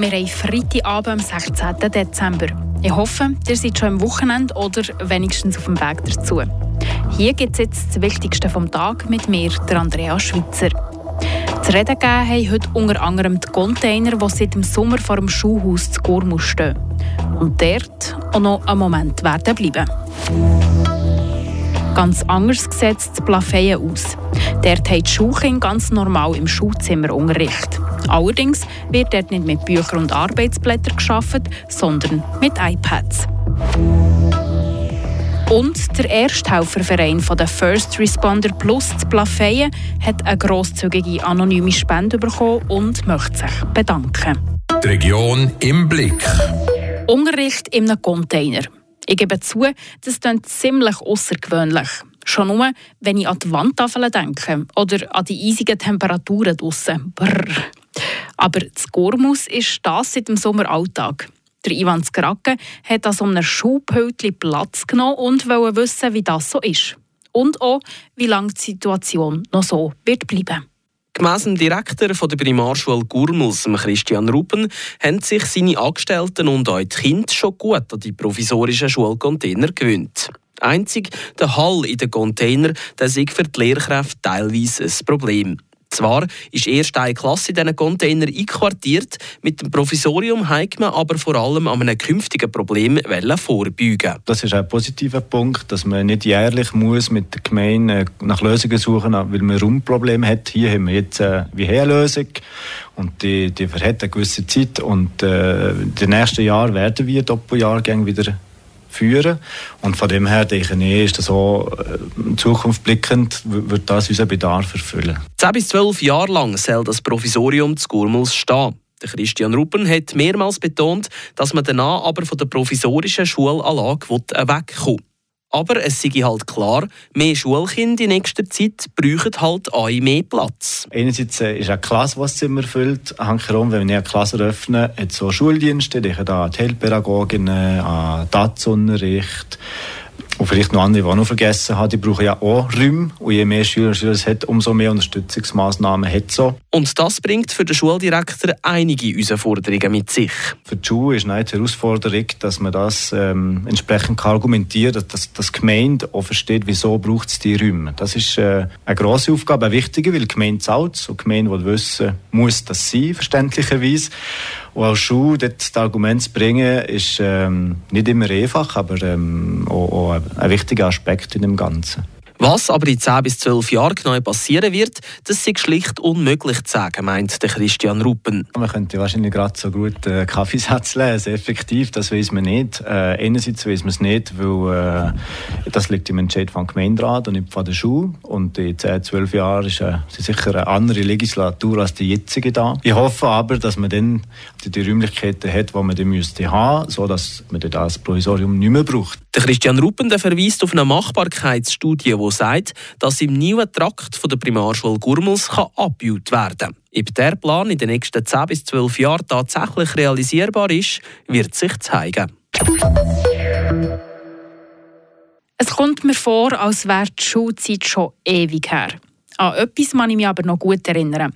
Wir haben Freitagabend am 16. Dezember. Ich hoffe, ihr seid schon am Wochenende oder wenigstens auf dem Weg dazu. Hier gibt es jetzt das Wichtigste vom Tag mit mir, der Andrea Schweitzer. Zu reden gegeben haben heute unter anderem die Container, die seit dem Sommer vor dem Schulhaus zu Gormus stehen. Und dort auch noch einen Moment werden bleiben. Ganz anders sieht es zu Plafeyen aus. Dort haben die Schulkinder ganz normal im Schulzimmer Unterricht. Allerdings wird dort nicht mit Büchern und Arbeitsblättern geschaffen, sondern mit iPads. Und der Ersthelferverein von der First Responder Plus zu Plafeyen hat eine grosszügige anonyme Spende bekommen und möchte sich bedanken. Die Region im Blick. Unterricht in einem Container. Ich gebe zu, das klingt ziemlich außergewöhnlich. Schon nur, wenn ich an die Wandtafeln denke oder an die eisigen Temperaturen draussen. Brrr. Aber das Gormus ist das seit dem Sommer Alltag. Der Ivan Skrake hat an so einem Schulpöltchen Platz genommen und wollte wissen, wie das so ist. Und auch, wie lange die Situation noch so wird bleiben. Gemäss dem Direktor der Primarschule Gurmels, Christian Ruppen, haben sich seine Angestellten und auch die Kinder schon gut an die provisorischen Schulcontainer gewöhnt. Einzig der Hall in den Container, der sei für die Lehrkräfte teilweise ein Problem. Zwar ist erst eine Klasse in diesen Container einquartiert, mit dem Provisorium hat man aber vor allem an einem künftigen Problem vorbeugen. Das ist ein positiver Punkt, dass man nicht jährlich muss mit der Gemeinde nach Lösungen suchen muss, weil man Raumprobleme hat. Hier haben wir jetzt äh, eine Lösung und die, die verhält eine gewisse Zeit und äh, in den nächsten Jahren werden wir Doppeljahrgänge wieder führen. Und von dem her denke ich, ist das in äh, Zukunft blickend, wird das unseren Bedarf erfüllen. 10 bis 12 Jahre lang soll das Provisorium zu Gurmels stehen. Christian Ruppen hat mehrmals betont, dass man danach aber von der provisorischen Schulanlage wegkommen will. Aber es sei halt klar, mehr Schulkinder in nächster Zeit brauchen halt auch mehr Platz. Einerseits äh, ist eine Klasse, was Zimmer füllt. Hankerum, wenn wir eine Klasse eröffnen, hat es so Schuldienste, die da die Heilpädagoginnen, an DATS-Unterricht, und vielleicht noch andere, die ich noch vergessen habe, die brauchen ja auch Räume. Und je mehr Schüler und Schüler es hat, umso mehr Unterstützungsmaßnahmen hat so. Und das bringt für den Schuldirektor einige Herausforderungen mit sich. Für die Schule ist eine Herausforderung, dass man das ähm, entsprechend argumentiert, dass, dass, dass die Gemeinde auch versteht, wieso braucht es die Räume. Das ist äh, eine grosse Aufgabe, eine wichtige, weil die Gemeinde zahlt. Und die Gemeinde will wissen, muss das sein, verständlicherweise. Und als Schule dort das Argument zu bringen, ist ähm, nicht immer einfach, aber ähm, auch, auch ein wichtiger Aspekt in dem Ganzen. Was aber in 10 bis 12 Jahren genau passieren wird, das ist schlicht unmöglich zu sagen, meint der Christian Ruppen. Man könnte wahrscheinlich gerade so gut äh, Kaffeesatz lesen, effektiv, das weiß man nicht. Äh, einerseits weiß man es nicht, weil äh, das liegt im Entscheid vom Gemeinderat und nicht von der Schule. Und in 10, 12 Jahren ist äh, sicher eine andere Legislatur als die jetzige da. Ich hoffe aber, dass man dann die, die Räumlichkeiten hat, die man dann müsste haben, sodass man das Provisorium nicht mehr braucht. Der Christian Ruppen der verweist auf eine Machbarkeitsstudie, die sagt, dass im neuen Trakt der Primarschule Gurmels abgebaut werden kann. Ob der Plan in den nächsten 10 bis 12 Jahren tatsächlich realisierbar ist, wird sich zeigen. Es kommt mir vor, als wäre die Schulzeit schon ewig her. An etwas kann ich mich aber noch gut erinnern.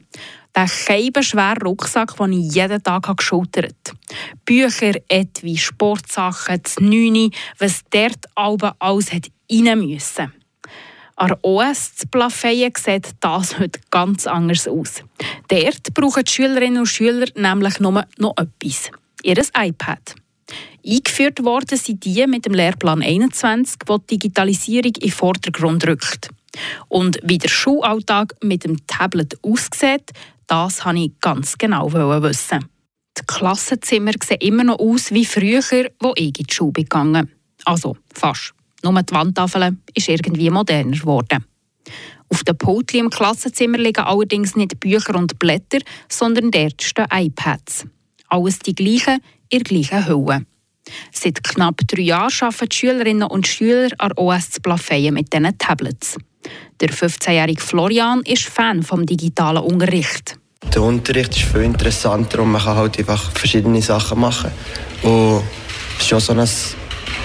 Der scheibenschwere Rucksack, den ich jeden Tag geschultert habe. Bücher, Etui, Sportsachen, das Neune, was dort alles hat rein müssen. An OS zu Plafeyen sieht das heute ganz anders aus. Dort brauchen die Schülerinnen und Schüler nämlich nur noch etwas. Ihr iPad. Eingeführt worden sind die mit dem Lehrplan 21, der die Digitalisierung in den Vordergrund rückt. Und wie der Schulalltag mit dem Tablet aussieht, das wollte ich ganz genau wissen. Die Klassenzimmer sehen immer noch aus wie früher, wo ich in die Schule gegangen Also fast. Nur die Wandtafel ist irgendwie moderner geworden. Auf den Pultli im Klassenzimmer liegen allerdings nicht Bücher und Blätter, sondern dort stehen iPads. Alles die gleichen, in der gleichen Hülle. Seit knapp drei Jahren arbeiten die Schülerinnen und Schüler an OS Plafeyen mit diesen Tablets. Der 15-jährige Florian ist Fan vom digitalen Unterricht. Der Unterricht ist viel interessanter und man kann halt einfach verschiedene Sachen machen. Und es ist schon so ein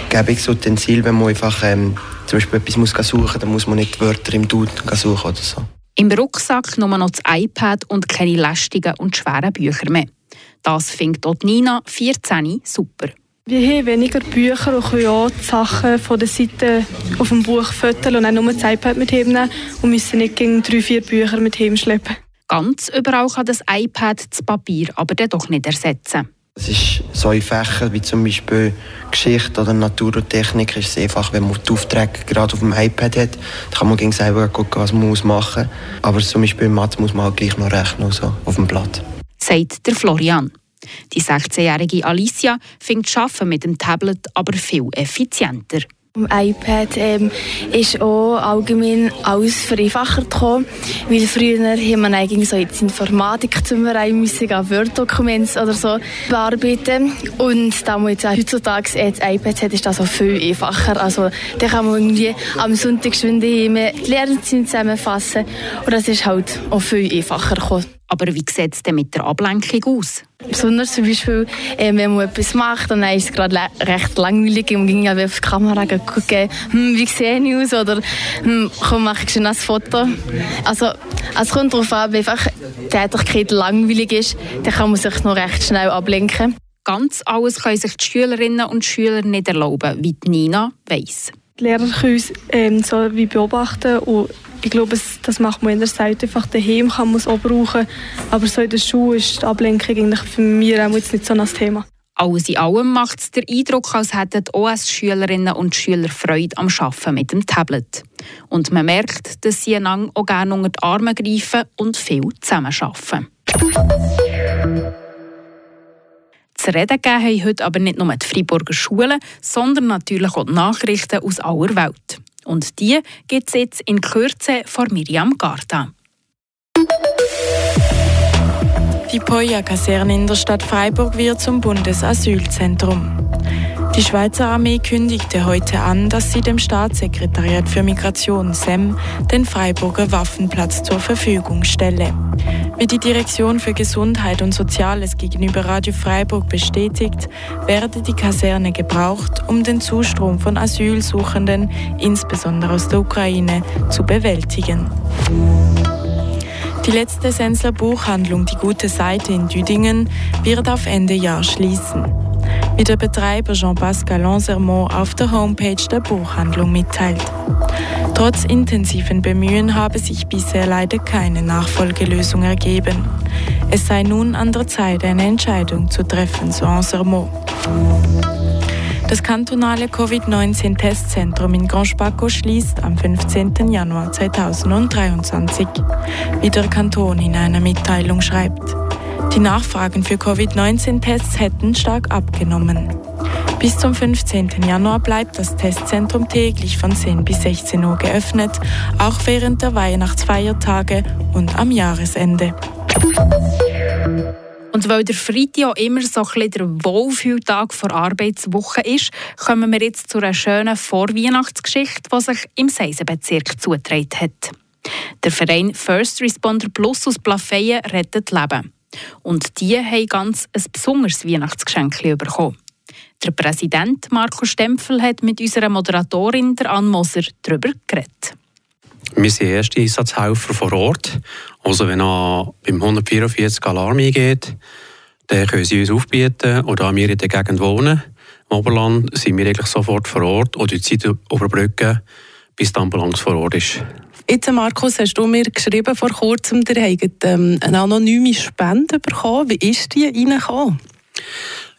Gebungsutensil, wenn man einfach ähm, zum Beispiel etwas muss suchen muss, dann muss man nicht Wörter im Duden suchen oder so. Im Rucksack nur noch das iPad und keine lästigen und schweren Bücher mehr. Das findet dort Nina, 14, super. Wir haben weniger Bücher und können auch die Sachen von der Seite auf dem Buch fotografieren und auch nur das iPad mit nehmen und müssen nicht gegen drei, vier Bücher mit schleppen. Ganz überall kann das iPad das Papier aber dann doch nicht ersetzen. Es ist so in Fächern wie zum Beispiel Geschichte oder Natur und Technik ist es einfach, wenn man die Aufträge gerade auf dem iPad hat, dann kann man gegen selber gucken, was man machen muss. Aber zum Beispiel in Mathe muss man halt gleich noch rechnen, so auf dem Blatt. Sagt der Florian. Die 16-jährige Alicia findet das Arbeiten mit dem Tablet aber viel effizienter. Am iPad ähm, ist auch allgemein alles vereinfacht gekommen, weil früher haben man eigentlich so jetzt Informatik zum rein müssen, Word-Dokumente oder so bearbeiten und da man jetzt auch heutzutage das iPad hat, ist das auch viel einfacher. Also da kann man irgendwie am Sonntag die Lehrerzeit zusammenfassen und das ist halt auch viel einfacher gekommen. Aber wie sieht es denn mit der Ablenkung aus? Besonders zum Beispiel, äh, wenn man etwas macht und dann ist es gerade recht langweilig und man ging auf die Kamera gucken, hm, wie sehe ich aus oder hm, komm, mache ich schon ein Foto. Also es kommt darauf an, wenn einfach die Tätigkeit langweilig ist, dann kann man sich noch recht schnell ablenken. Ganz alles können sich die Schülerinnen und Schüler nicht erlauben, wie Nina weiss. Die Lehrer können uns ähm, so wie beobachten und ich glaube, das macht man in der Zeit einfach daheim, kann man es auch brauchen. Aber so in der Schule ist die Ablenkung eigentlich für mich auch jetzt nicht so ein Thema. Alles in allem macht es den Eindruck, als hätten die OS-Schülerinnen und Schüler Freude am Arbeiten mit dem Tablet. Und man merkt, dass sie einander auch gerne unter die Arme greifen und viel zusammenarbeiten. Zu reden gegeben haben heute aber nicht nur die Freiburger Schulen, sondern natürlich auch die Nachrichten aus aller Welt. Und die gibt es jetzt in Kürze von Miriam Garta. Die Poja-Kaserne in der Stadt Freiburg wird zum Bundesasylzentrum. Die Schweizer Armee kündigte heute an, dass sie dem Staatssekretariat für Migration SEM den Freiburger Waffenplatz zur Verfügung stelle. Wie die Direktion für Gesundheit und Soziales gegenüber Radio Freiburg bestätigt, werde die Kaserne gebraucht, um den Zustrom von Asylsuchenden, insbesondere aus der Ukraine, zu bewältigen. Die letzte Sensler Buchhandlung Die Gute Seite in Düdingen wird auf Ende Jahr schließen wie der Betreiber Jean-Pascal Lanzermont auf der Homepage der Buchhandlung mitteilt. Trotz intensiven Bemühen habe sich bisher leider keine Nachfolgelösung ergeben. Es sei nun an der Zeit, eine Entscheidung zu treffen, so Lanzermont. Das kantonale Covid-19-Testzentrum in Grand Spaco schließt am 15. Januar 2023, wie der Kanton in einer Mitteilung schreibt. Die Nachfragen für Covid-19-Tests hätten stark abgenommen. Bis zum 15. Januar bleibt das Testzentrum täglich von 10 bis 16 Uhr geöffnet, auch während der Weihnachtsfeiertage und am Jahresende. Und weil der Freitag auch immer so ein der Wohlfühltag vor Arbeitswoche ist, kommen wir jetzt zu einer schönen Vorweihnachtsgeschichte, die sich im Seisenbezirk zugetragen hat. Der Verein First Responder Plus aus Plafeyen rettet Leben. Und die haben ganz ein besonderes Weihnachtsgeschenk bekommen. Der Präsident Marco Stempfel hat mit unserer Moderatorin der Ann Moser darüber geredet. Wir sind erste Einsatzhelfer vor Ort. Also wenn an beim 144 Alarm eingeht, dann können sie uns aufbieten oder wir in der Gegend wohnen. Im Oberland sind wir eigentlich sofort vor Ort oder die Zeit überbrücken, bis die Ambulanz vor Ort ist. Jetzt, Markus, hast du mir geschrieben vor kurzem, ihr habt ähm, eine anonyme Spende bekommen. Wie ist die reingekommen?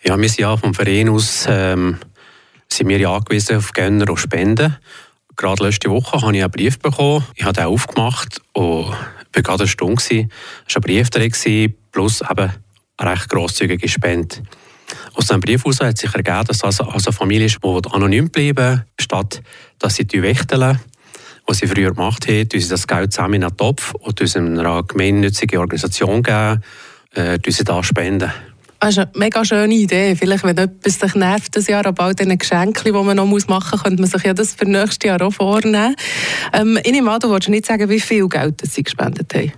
Ja, wir sind ja vom Verein aus ähm, sind wir ja angewiesen auf Gönner und Spenden. Gerade letzte Woche habe ich einen Brief bekommen. Ich habe den aufgemacht und war gerade eine Stunde. Es war ein Brief drin, plus eben recht grosszügige Spende. Aus diesem Brief heraus hat sich ergeben, dass das also eine Familie ist, die anonym bleiben statt dass sie die wächteln was sie früher gemacht haben, sie das Geld zusammen in einen Topf und uns einer gemeinnützigen Organisation geben, äh, sie da spenden. Das ist eine mega schöne Idee. Vielleicht, wenn etwas sich nervt, das Jahr aber all diese Geschenke, die man noch machen muss, könnte man sich ja das für nächstes Jahr auch vornehmen. Ähm, ich nehme an, du willst nicht sagen, wie viel Geld sie gespendet haben.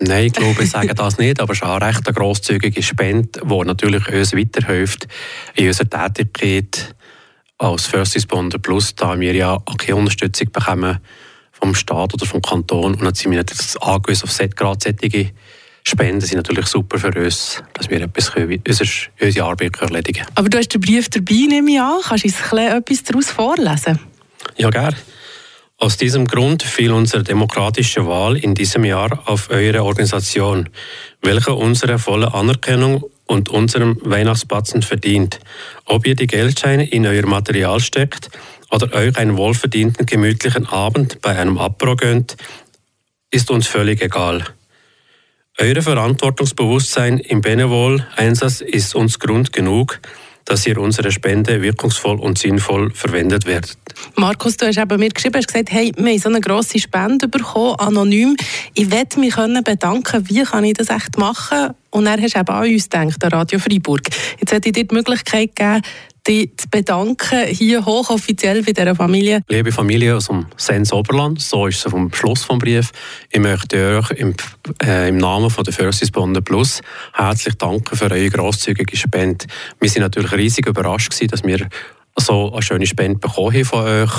Nein, ich glaube, ich sage das nicht, aber es ist auch eine recht grosszügige Spende, die natürlich uns weiterhilft in unserer Tätigkeit als First Responder Plus, da wir ja auch keine Unterstützung bekommen vom Staat oder vom Kanton und dann sind wir nicht angewiesen auf gerade solche Spenden sind natürlich super für uns, dass wir etwas können, unsere, unsere Arbeit erledigen können. Aber du hast den Brief dabei, nehme ich an. Kannst du uns etwas daraus vorlesen? Ja, gerne. Aus diesem Grund fiel unsere demokratische Wahl in diesem Jahr auf eure Organisation, welche unsere volle Anerkennung und unserem Weihnachtsbatzen verdient. Ob ihr die Geldscheine in euer Material steckt oder euch einen wohlverdienten gemütlichen Abend bei einem Apro gönnt, ist uns völlig egal. Euer Verantwortungsbewusstsein im Benevol-Einsatz ist uns Grund genug, dass ihr unsere Spende wirkungsvoll und sinnvoll verwendet werdet. Markus, du hast eben mir geschrieben, hast gesagt, hey, wir haben so eine grosse Spende bekommen, anonym. Ich möchte mich bedanken, wie kann ich das echt machen? Und dann hast du eben an uns gedacht, an Radio Freiburg. Jetzt hätte ich dir die Möglichkeit gegeben, dich zu bedanken, hier hochoffiziell bei dieser Familie. Liebe Familie aus dem Sens Oberland, so ist es vom Schluss vom Brief. Ich möchte euch im, äh, im Namen von der Firsis Bonde Plus herzlich danken für eure grosszügige Spende. Wir sind natürlich riesig überrascht gewesen, dass wir so eine schöne Spende bekommen haben von euch.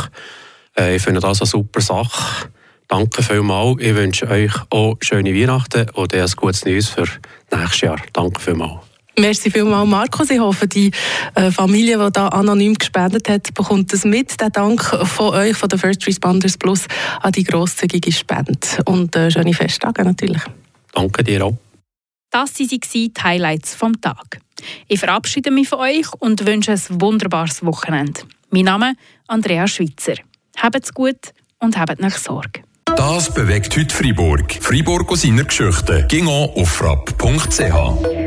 Äh, ich finde das eine super Sache. Danke vielmals. Ich wünsche euch auch schöne Weihnachten und ein gutes Neues für nächstes Jahr. Danke vielmals. Merci vielmals, Markus. Ich hoffe, die äh, Familie, die da anonym gespendet hat, bekommt das mit. Den Dank von euch, von der First Responders Plus, an die grosszügige Spende. Und äh, schöne Festtage natürlich. Danke dir auch. Das waren die Highlights vom Tag. Ich verabschiede mich von euch und wünsche ein wunderbares Wochenende. Mein Name ist Andrea Schweitzer. Habt's gut und habt nach Sorge. Das bewegt heute Freiburg. Freiburg aus seiner Geschichte. Ging auf frapp.ch.